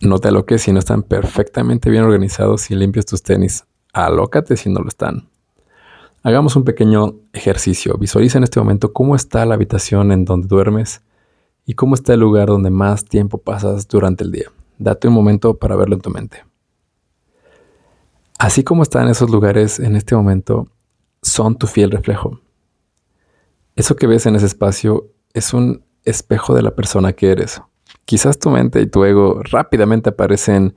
No te aloques si no están perfectamente bien organizados y limpios tus tenis. Alócate si no lo están. Hagamos un pequeño ejercicio. Visualiza en este momento cómo está la habitación en donde duermes y cómo está el lugar donde más tiempo pasas durante el día. Date un momento para verlo en tu mente. Así como están esos lugares en este momento, son tu fiel reflejo. Eso que ves en ese espacio es un espejo de la persona que eres. Quizás tu mente y tu ego rápidamente aparecen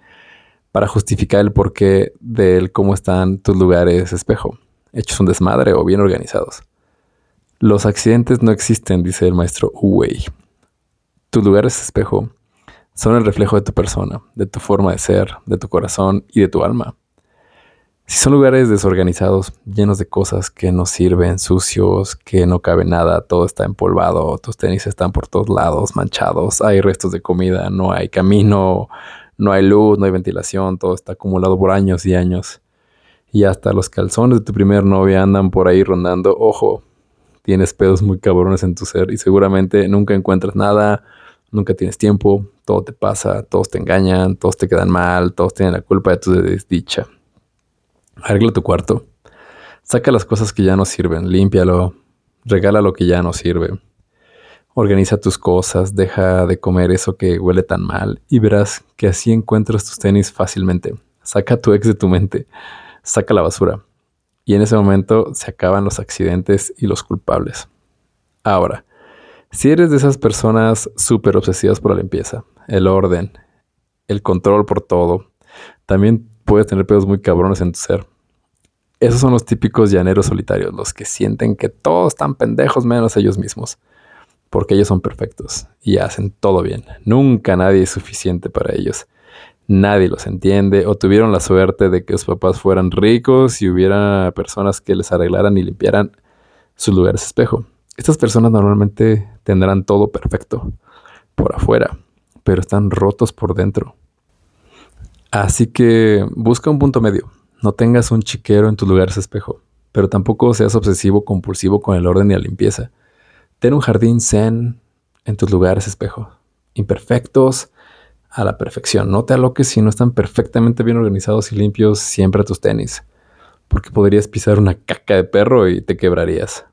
para justificar el porqué del cómo están tus lugares espejo, hechos un desmadre o bien organizados. Los accidentes no existen, dice el maestro Uwei. Tus lugares espejo son el reflejo de tu persona, de tu forma de ser, de tu corazón y de tu alma. Son lugares desorganizados, llenos de cosas que no sirven, sucios, que no cabe nada, todo está empolvado, tus tenis están por todos lados, manchados, hay restos de comida, no hay camino, no hay luz, no hay ventilación, todo está acumulado por años y años. Y hasta los calzones de tu primer novia andan por ahí rondando. Ojo, tienes pedos muy cabrones en tu ser y seguramente nunca encuentras nada, nunca tienes tiempo, todo te pasa, todos te engañan, todos te quedan mal, todos tienen la culpa de tu desdicha. Arregla tu cuarto. Saca las cosas que ya no sirven, límpialo, regala lo que ya no sirve. Organiza tus cosas, deja de comer eso que huele tan mal y verás que así encuentras tus tenis fácilmente. Saca tu ex de tu mente, saca la basura. Y en ese momento se acaban los accidentes y los culpables. Ahora, si eres de esas personas súper obsesivas por la limpieza, el orden, el control por todo, también puedes tener pedos muy cabrones en tu ser. Esos son los típicos llaneros solitarios, los que sienten que todos están pendejos menos ellos mismos, porque ellos son perfectos y hacen todo bien. Nunca nadie es suficiente para ellos. Nadie los entiende o tuvieron la suerte de que sus papás fueran ricos y hubiera personas que les arreglaran y limpiaran sus lugares espejo. Estas personas normalmente tendrán todo perfecto por afuera, pero están rotos por dentro. Así que busca un punto medio. No tengas un chiquero en tus lugares espejo, pero tampoco seas obsesivo compulsivo con el orden y la limpieza. Ten un jardín zen en tus lugares espejo, imperfectos a la perfección. No te aloques si no están perfectamente bien organizados y limpios siempre tus tenis, porque podrías pisar una caca de perro y te quebrarías.